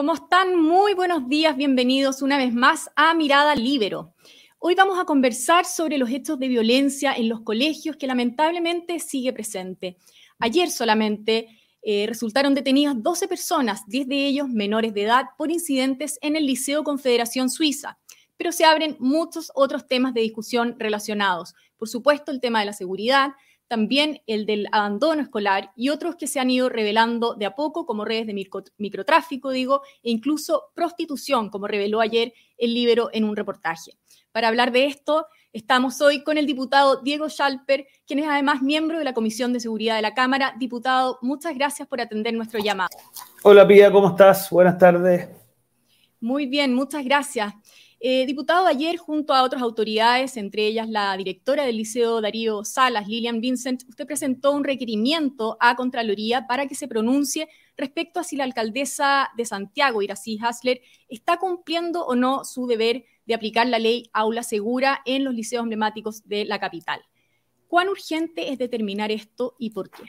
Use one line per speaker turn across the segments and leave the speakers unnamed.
¿Cómo están? Muy buenos días, bienvenidos una vez más a Mirada Libero. Hoy vamos a conversar sobre los hechos de violencia en los colegios que lamentablemente sigue presente. Ayer solamente eh, resultaron detenidas 12 personas, 10 de ellos menores de edad, por incidentes en el Liceo Confederación Suiza. Pero se abren muchos otros temas de discusión relacionados. Por supuesto, el tema de la seguridad, también el del abandono escolar y otros que se han ido revelando de a poco, como redes de microtráfico, digo, e incluso prostitución, como reveló ayer el Libero en un reportaje. Para hablar de esto, estamos hoy con el diputado Diego Schalper, quien es además miembro de la Comisión de Seguridad de la Cámara. Diputado, muchas gracias por atender nuestro llamado.
Hola Pía, ¿cómo estás? Buenas tardes.
Muy bien, muchas gracias. Eh, diputado, ayer junto a otras autoridades, entre ellas la directora del Liceo Darío Salas, Lilian Vincent, usted presentó un requerimiento a Contraloría para que se pronuncie respecto a si la alcaldesa de Santiago, Irací Hasler, está cumpliendo o no su deber de aplicar la ley Aula Segura en los liceos emblemáticos de la capital. ¿Cuán urgente es determinar esto y por qué?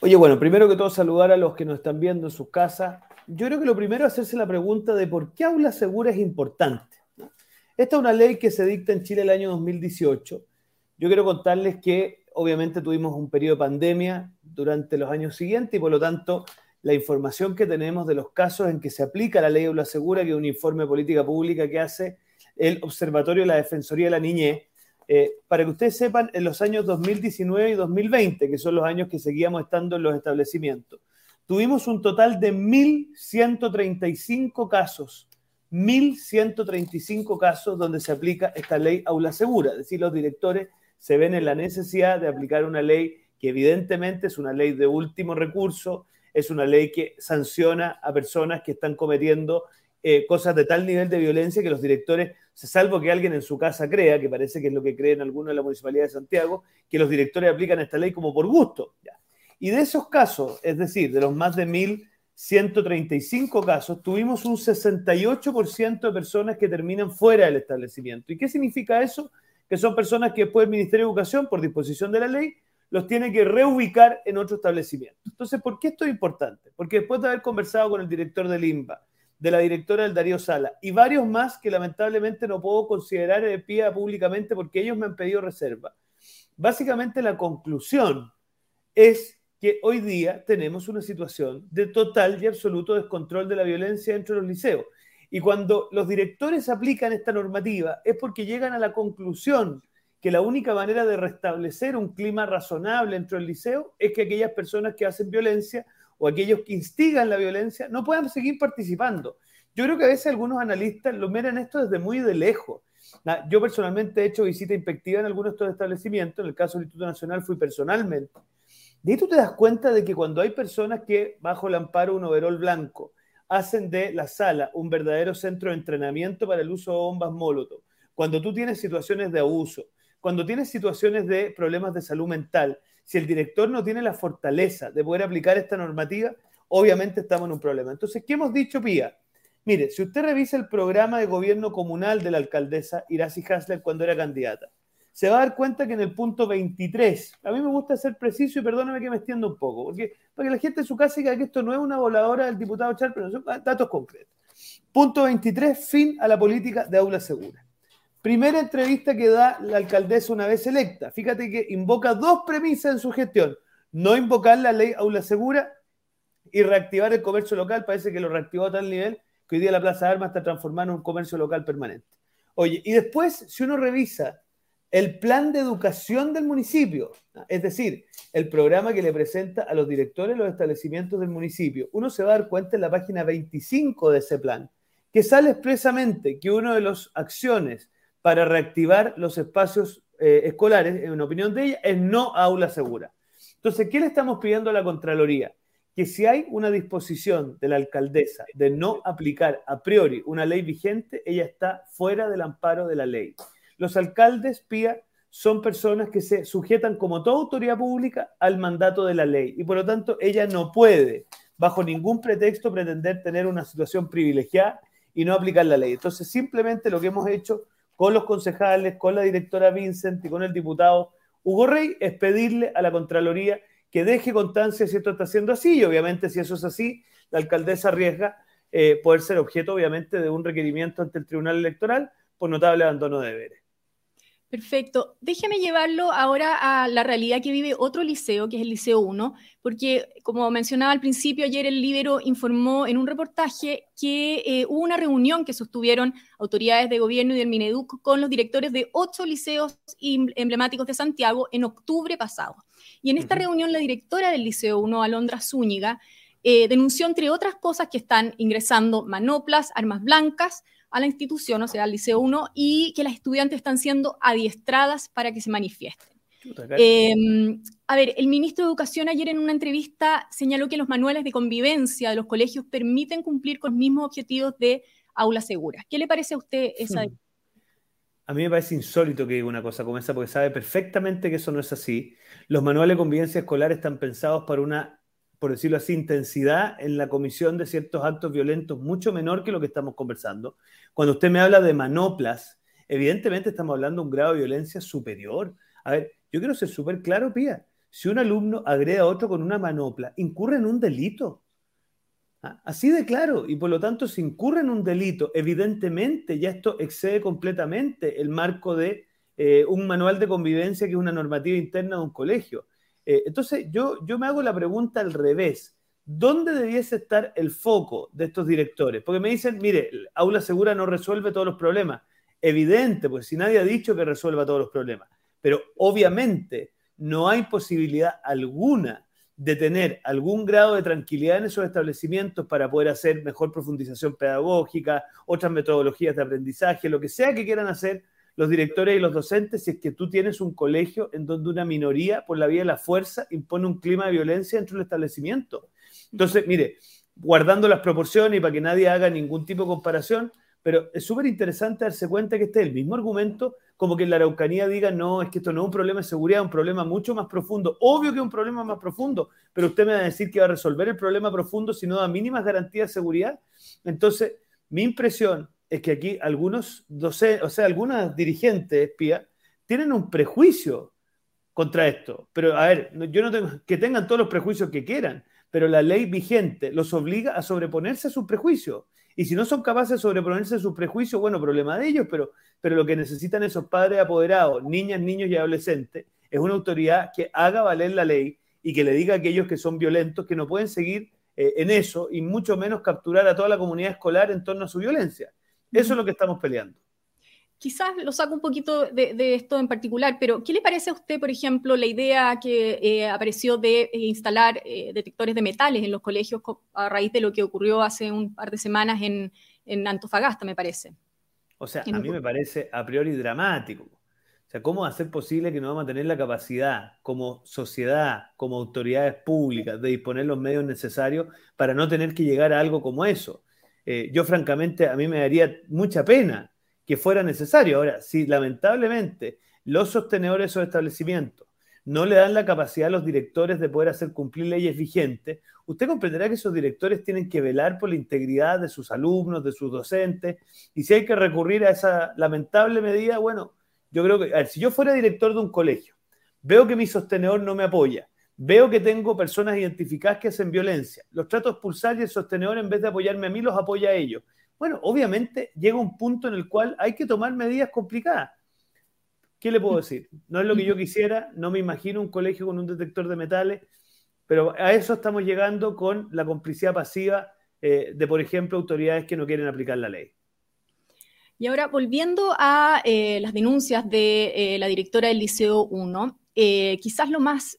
Oye, bueno, primero que todo saludar a los que nos están viendo en sus casas yo creo que lo primero es hacerse la pregunta de por qué aula segura es importante. Esta es una ley que se dicta en Chile el año 2018. Yo quiero contarles que obviamente tuvimos un periodo de pandemia durante los años siguientes y por lo tanto la información que tenemos de los casos en que se aplica la ley aula segura, que es un informe de política pública que hace el Observatorio de la Defensoría de la Niñez, eh, para que ustedes sepan, en los años 2019 y 2020, que son los años que seguíamos estando en los establecimientos, tuvimos un total de 1.135 casos, 1.135 casos donde se aplica esta ley aula segura, es decir, los directores se ven en la necesidad de aplicar una ley que evidentemente es una ley de último recurso, es una ley que sanciona a personas que están cometiendo eh, cosas de tal nivel de violencia que los directores, salvo que alguien en su casa crea, que parece que es lo que creen algunos de la Municipalidad de Santiago, que los directores aplican esta ley como por gusto. Ya. Y de esos casos, es decir, de los más de 1.135 casos, tuvimos un 68% de personas que terminan fuera del establecimiento. ¿Y qué significa eso? Que son personas que después el Ministerio de Educación, por disposición de la ley, los tiene que reubicar en otro establecimiento. Entonces, ¿por qué esto es importante? Porque después de haber conversado con el director del INBA, de la directora del Darío Sala y varios más que lamentablemente no puedo considerar de pie públicamente porque ellos me han pedido reserva. Básicamente la conclusión es que hoy día tenemos una situación de total y absoluto descontrol de la violencia dentro de los liceos. Y cuando los directores aplican esta normativa es porque llegan a la conclusión que la única manera de restablecer un clima razonable dentro del liceo es que aquellas personas que hacen violencia o aquellos que instigan la violencia no puedan seguir participando. Yo creo que a veces algunos analistas lo miran esto desde muy de lejos. Yo personalmente he hecho visita inspectiva en algunos de estos establecimientos, en el caso del Instituto Nacional fui personalmente de ahí tú te das cuenta de que cuando hay personas que bajo el amparo de un overol blanco hacen de la sala un verdadero centro de entrenamiento para el uso de bombas molotov, cuando tú tienes situaciones de abuso, cuando tienes situaciones de problemas de salud mental, si el director no tiene la fortaleza de poder aplicar esta normativa, obviamente estamos en un problema. Entonces, ¿qué hemos dicho, Pía? Mire, si usted revisa el programa de gobierno comunal de la alcaldesa Iracy Hasler cuando era candidata, se va a dar cuenta que en el punto 23, a mí me gusta ser preciso y perdóname que me extienda un poco, porque para que la gente en su casa diga que esto no es una voladora del diputado Char, pero son datos concretos. Punto 23, fin a la política de aula segura. Primera entrevista que da la alcaldesa una vez electa. Fíjate que invoca dos premisas en su gestión. No invocar la ley aula segura y reactivar el comercio local. Parece que lo reactivó a tal nivel que hoy día la Plaza de Armas está transformando en un comercio local permanente. Oye, y después, si uno revisa el plan de educación del municipio, es decir, el programa que le presenta a los directores los establecimientos del municipio. Uno se va a dar cuenta en la página 25 de ese plan, que sale expresamente que una de las acciones para reactivar los espacios eh, escolares, en opinión de ella, es no aula segura. Entonces, ¿qué le estamos pidiendo a la Contraloría? Que si hay una disposición de la alcaldesa de no aplicar a priori una ley vigente, ella está fuera del amparo de la ley. Los alcaldes, Pía, son personas que se sujetan como toda autoridad pública al mandato de la ley y por lo tanto ella no puede, bajo ningún pretexto, pretender tener una situación privilegiada y no aplicar la ley. Entonces, simplemente lo que hemos hecho con los concejales, con la directora Vincent y con el diputado Hugo Rey es pedirle a la Contraloría que deje constancia si esto está siendo así y obviamente si eso es así, la alcaldesa arriesga eh, poder ser objeto, obviamente, de un requerimiento ante el Tribunal Electoral por notable abandono de deberes.
Perfecto. Déjeme llevarlo ahora a la realidad que vive otro liceo, que es el Liceo 1, porque como mencionaba al principio, ayer el Libero informó en un reportaje que eh, hubo una reunión que sostuvieron autoridades de gobierno y del Mineduc con los directores de ocho liceos emblemáticos de Santiago en octubre pasado. Y en esta reunión la directora del Liceo 1, Alondra Zúñiga, eh, denunció, entre otras cosas, que están ingresando manoplas, armas blancas, a la institución, o sea, al Liceo 1, y que las estudiantes están siendo adiestradas para que se manifiesten. Em, a ver, el ministro de Educación ayer en una entrevista señaló que los manuales de convivencia de los colegios permiten cumplir con los mismos objetivos de aula segura. ¿Qué le parece a usted esa? Hmm.
A mí me parece insólito que diga una cosa como esa, porque sabe perfectamente que eso no es así. Los manuales de convivencia escolar están pensados para una por decirlo así, intensidad en la comisión de ciertos actos violentos mucho menor que lo que estamos conversando. Cuando usted me habla de manoplas, evidentemente estamos hablando de un grado de violencia superior. A ver, yo quiero ser súper claro, Pía. Si un alumno agrede a otro con una manopla, incurre en un delito. ¿Ah? Así de claro. Y por lo tanto, si incurre en un delito, evidentemente ya esto excede completamente el marco de eh, un manual de convivencia que es una normativa interna de un colegio. Eh, entonces, yo, yo me hago la pregunta al revés. ¿Dónde debiese estar el foco de estos directores? Porque me dicen, mire, aula segura no resuelve todos los problemas. Evidente, pues si nadie ha dicho que resuelva todos los problemas. Pero obviamente no hay posibilidad alguna de tener algún grado de tranquilidad en esos establecimientos para poder hacer mejor profundización pedagógica, otras metodologías de aprendizaje, lo que sea que quieran hacer los directores y los docentes si es que tú tienes un colegio en donde una minoría, por la vía de la fuerza, impone un clima de violencia dentro del establecimiento. Entonces, mire, guardando las proporciones y para que nadie haga ningún tipo de comparación, pero es súper interesante darse cuenta que este es el mismo argumento, como que en la Araucanía diga, no, es que esto no es un problema de seguridad, es un problema mucho más profundo. Obvio que es un problema más profundo, pero usted me va a decir que va a resolver el problema profundo si no da mínimas garantías de seguridad. Entonces, mi impresión es que aquí algunos docentes, o sea, algunas dirigentes espía, tienen un prejuicio contra esto. Pero, a ver, yo no tengo que tengan todos los prejuicios que quieran, pero la ley vigente los obliga a sobreponerse a sus prejuicios. Y si no son capaces de sobreponerse a sus prejuicios, bueno, problema de ellos, pero, pero lo que necesitan esos padres apoderados, niñas, niños y adolescentes, es una autoridad que haga valer la ley y que le diga a aquellos que son violentos que no pueden seguir eh, en eso y mucho menos capturar a toda la comunidad escolar en torno a su violencia. Eso es lo que estamos peleando.
Quizás lo saco un poquito de, esto en particular, pero ¿qué le parece a usted, por ejemplo, la idea que eh, apareció de eh, instalar eh, detectores de metales en los colegios a raíz de lo que ocurrió hace un par de semanas en, Antofagasta, me parece?
O sea, a mí me parece a priori dramático. O sea, ¿cómo va a ser posible que no vamos a tener la capacidad como sociedad, como autoridades públicas, de disponer los medios necesarios para no tener que llegar a algo como eso? Eh, yo francamente a mí me daría mucha pena que fuera necesario. Ahora, si lamentablemente los sostenedores de esos establecimientos no le dan la capacidad a los directores de poder hacer cumplir leyes vigentes, usted comprenderá que esos directores tienen que velar por la integridad de sus alumnos, de sus docentes, y si hay que recurrir a esa lamentable medida, bueno, yo creo que, a ver, si yo fuera director de un colegio, veo que mi sostenedor no me apoya, Veo que tengo personas identificadas que hacen violencia. Los trato de expulsar y el sostenedor, en vez de apoyarme a mí, los apoya a ellos. Bueno, obviamente llega un punto en el cual hay que tomar medidas complicadas. ¿Qué le puedo decir? No es lo que yo quisiera, no me imagino un colegio con un detector de metales, pero a eso estamos llegando con la complicidad pasiva eh, de, por ejemplo, autoridades que no quieren aplicar la ley.
Y ahora, volviendo a eh, las denuncias de eh, la directora del Liceo 1, quizás lo más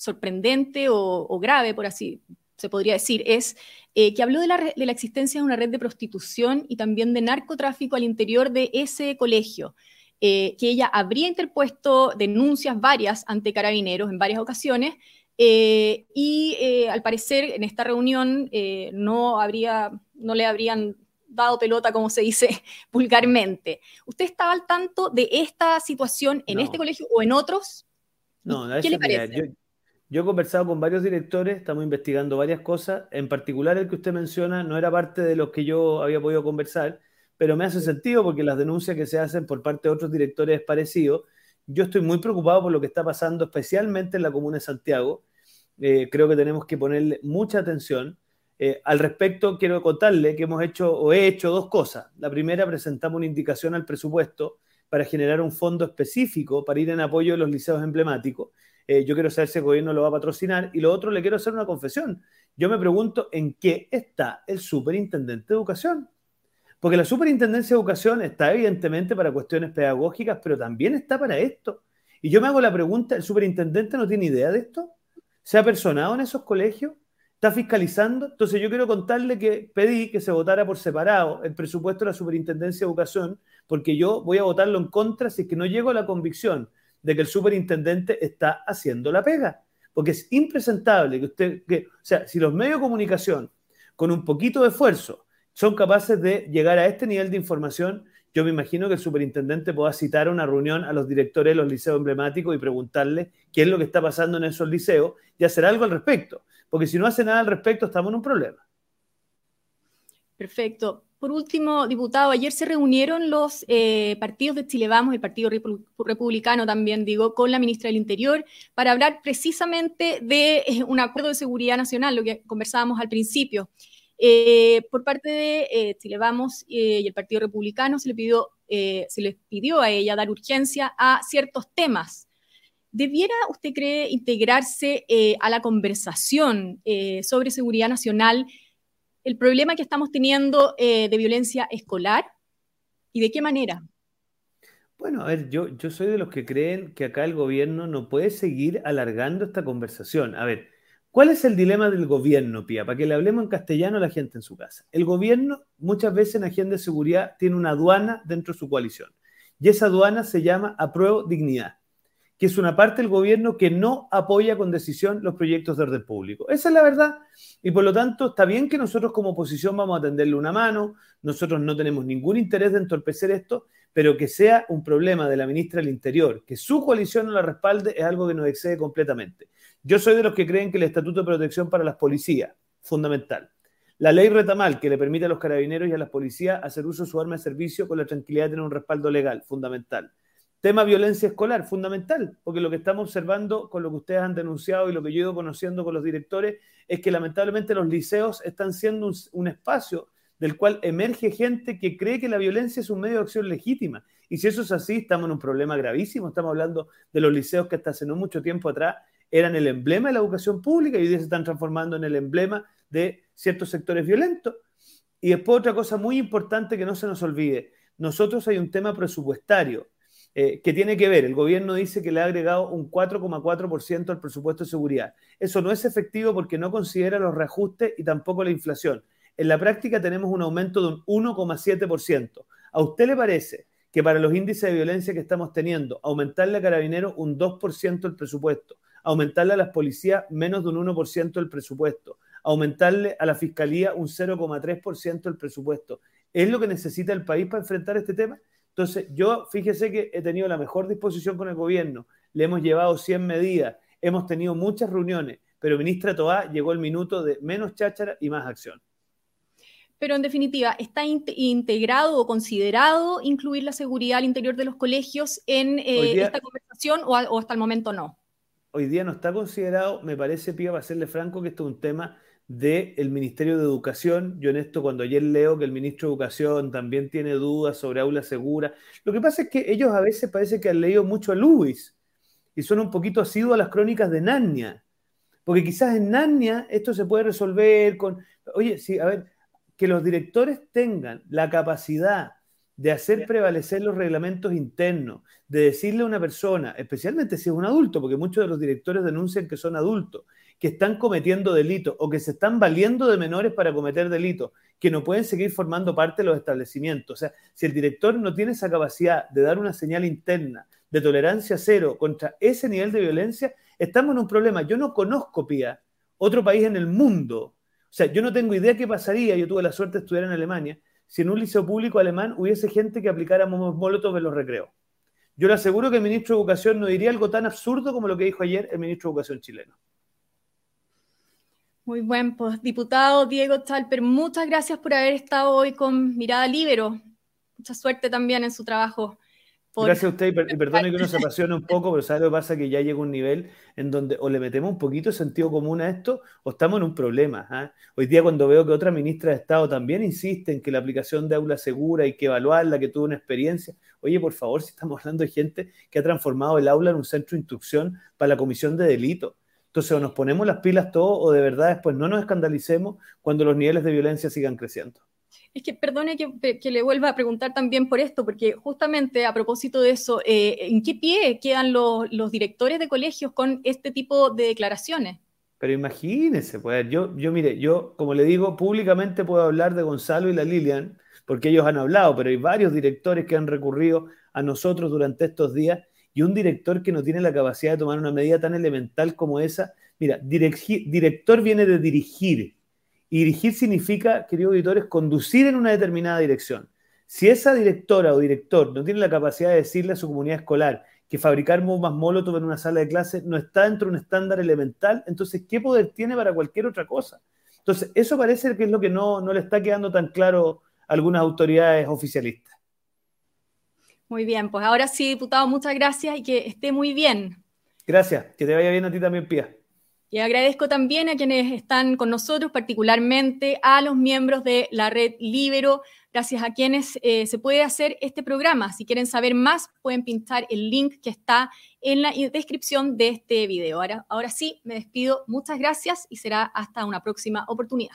sorprendente o, grave, por así se podría decir, es eh, que habló de la, de la, existencia de una red de prostitución y también de narcotráfico al interior de ese colegio, eh, que ella habría interpuesto denuncias varias ante carabineros en varias ocasiones. Eh, y al parecer en esta reunión no, habría, no le habrían dado pelota, como se dice vulgarmente. ¿Usted estaba al tanto de esta situación en este colegio o en otros?
No, ¿Qué le parece? Yo he conversado con varios directores, estamos investigando varias cosas. En particular, el que usted menciona no era parte de los que yo había podido conversar, pero me hace sentido porque las denuncias que se hacen por parte de otros directores es parecido. Yo estoy muy preocupado por lo que está pasando, especialmente en la comuna de Santiago. Eh, creo que tenemos que ponerle mucha atención. Eh, al respecto, quiero contarle que hemos hecho o he hecho dos cosas. La primera, presentamos una indicación al presupuesto para generar un fondo específico para ir en apoyo de los liceos emblemáticos. Eh, yo quiero saber si el gobierno lo va a patrocinar. Y lo otro, le quiero hacer una confesión. Yo me pregunto en qué está el superintendente de educación. Porque la superintendencia de educación está evidentemente para cuestiones pedagógicas, pero también está para esto. Y yo me hago la pregunta, ¿el superintendente no tiene idea de esto? ¿Se ha personado en esos colegios? ¿Está fiscalizando? Entonces yo quiero contarle que pedí que se votara por separado el presupuesto de la superintendencia de educación, porque yo voy a votarlo en contra si es que no llego a la convicción de que el superintendente está haciendo la pega. Porque es impresentable que usted, que, o sea, si los medios de comunicación con un poquito de esfuerzo son capaces de llegar a este nivel de información, yo me imagino que el superintendente pueda citar una reunión a los directores de los liceos emblemáticos y preguntarle qué es lo que está pasando en esos liceos y hacer algo al respecto. Porque si no hace nada al respecto, estamos en un problema.
Perfecto. Por último, diputado, ayer se reunieron los eh, partidos de Chile Vamos, el Partido Republicano también, digo, con la ministra del Interior, para hablar precisamente de eh, un acuerdo de seguridad nacional, lo que conversábamos al principio. Eh, por parte de Chile Vamos y el Partido Republicano se le pidió, se les pidió a ella dar urgencia a ciertos temas. ¿Debiera, usted cree, integrarse a la conversación sobre seguridad nacional? El problema que estamos teniendo eh, de violencia escolar y de qué manera?
Bueno, a ver, yo, yo soy de los que creen que acá el gobierno no puede seguir alargando esta conversación. A ver, ¿cuál es el dilema del gobierno, Pía? Para que le hablemos en castellano a la gente en su casa. El gobierno muchas veces en agenda de seguridad tiene una aduana dentro de su coalición. Y esa aduana se llama apruebo dignidad que es una parte del gobierno que no apoya con decisión los proyectos de orden público. Esa es la verdad. Y por lo tanto, está bien que nosotros como oposición vamos a tenderle una mano, nosotros no tenemos ningún interés de entorpecer esto, pero que sea un problema de la ministra del Interior, que su coalición no la respalde, es algo que nos excede completamente. Yo soy de los que creen que el Estatuto de Protección para las Policías, fundamental. La ley retamal, que le permite a los carabineros y a las policías hacer uso de su arma de servicio con la tranquilidad de tener un respaldo legal, fundamental. Tema violencia escolar, fundamental, porque lo que estamos observando con lo que ustedes han denunciado y lo que yo he ido conociendo con los directores es que lamentablemente los liceos están siendo un, espacio del cual emerge gente que cree que la violencia es un medio de acción legítima. Y si eso es así, estamos en un problema gravísimo. Estamos hablando de los liceos que hasta hace no mucho tiempo atrás eran el emblema de la educación pública y hoy día se están transformando en el emblema de ciertos sectores violentos. Y después otra cosa muy importante que no se nos olvide. Nosotros hay un tema presupuestario eh, que tiene que ver, el gobierno dice que le ha agregado un 4,4% al presupuesto de seguridad. Eso no es efectivo porque no considera los reajustes y tampoco la inflación. En la práctica tenemos un aumento de un 1,7%. ¿A usted le parece que para los índices de violencia que estamos teniendo, aumentarle a carabineros un 2% el presupuesto, aumentarle a las policías menos de un 1% el presupuesto, aumentarle a la fiscalía un 0,3% el presupuesto, ¿es lo que necesita el país para enfrentar este tema? Entonces, yo fíjese que he tenido la mejor disposición con el gobierno, le hemos llevado 100 medidas, hemos tenido muchas reuniones, pero ministra Toá llegó el minuto de menos cháchara y más acción.
Pero en definitiva, ¿está integrado o considerado incluir la seguridad al interior de los colegios en eh, esta conversación o, o, hasta el momento no?
Hoy día no está considerado, me parece, Pía, para serle franco, que esto es un tema del Ministerio de Educación. Yo en esto, cuando ayer leo que el ministro de Educación también tiene dudas sobre aula segura, lo que pasa es que ellos a veces parece que han leído mucho a Lewis y son un poquito asiduos a las crónicas de Narnia. Porque quizás en Narnia esto se puede resolver con, oye, sí, a ver, que los directores tengan la capacidad de hacer prevalecer los reglamentos internos, de decirle a una persona, especialmente si es un adulto, porque muchos de los directores denuncian que son adultos, que están cometiendo delitos o que se están valiendo de menores para cometer delitos, que no pueden seguir formando parte de los establecimientos. O sea, si el director no tiene esa capacidad de dar una señal interna de tolerancia cero contra ese nivel de violencia, estamos en un problema. Yo no conozco, Pía, otro país en el mundo. O sea, yo no tengo idea qué pasaría, yo tuve la suerte de estudiar en Alemania, si en un liceo público alemán hubiese gente que aplicara molotov en los recreos. Yo le aseguro que el ministro de Educación no diría algo tan absurdo como lo que dijo ayer el ministro de Educación chileno.
Muy buen, pues diputado Diego Chalper, muchas gracias por haber estado hoy con Mirada Libero. Mucha suerte también en su trabajo
Gracias a usted y, perdone que uno se apasione un poco, pero ¿sabe lo que pasa? Que ya llega un nivel en donde o le metemos un poquito de sentido común a esto o estamos en un problema. ¿ah? Hoy día cuando veo que otra ministra de Estado también insiste en que la aplicación de aula segura hay que evaluarla, que tuvo una experiencia. Oye, por favor, si estamos hablando de gente que ha transformado el aula en un centro de instrucción para la comisión de delitos. Entonces, o nos ponemos las pilas todos o de verdad después no nos escandalicemos cuando los niveles de violencia sigan creciendo.
Es que perdone que, le vuelva a preguntar también por esto, porque justamente a propósito de eso, eh, ¿en qué pie quedan los, directores de colegios con este tipo de declaraciones?
Pero imagínese, pues yo, yo mire, yo como le digo, públicamente puedo hablar de Gonzalo y la Lilian, porque ellos han hablado, pero hay varios directores que han recurrido a nosotros durante estos días y un director que no tiene la capacidad de tomar una medida tan elemental como esa. Mira, director viene de dirigir, y dirigir significa, queridos auditores, conducir en una determinada dirección. Si esa directora o director no tiene la capacidad de decirle a su comunidad escolar que fabricar bombas molotov en una sala de clase no está dentro de un estándar elemental, entonces, ¿qué poder tiene para cualquier otra cosa? Entonces, eso parece que es lo que no, no le está quedando tan claro a algunas autoridades oficialistas.
Muy bien, pues ahora sí, diputado, muchas gracias y que esté muy bien.
Gracias, que te vaya bien a ti también, Pía.
Y agradezco también a quienes están con nosotros, particularmente a los miembros de la red Libero, gracias a quienes eh, se puede hacer este programa. Si quieren saber más, pueden pinchar el link que está en la descripción de este video. Ahora, ahora sí, me despido. Muchas gracias y será hasta una próxima oportunidad.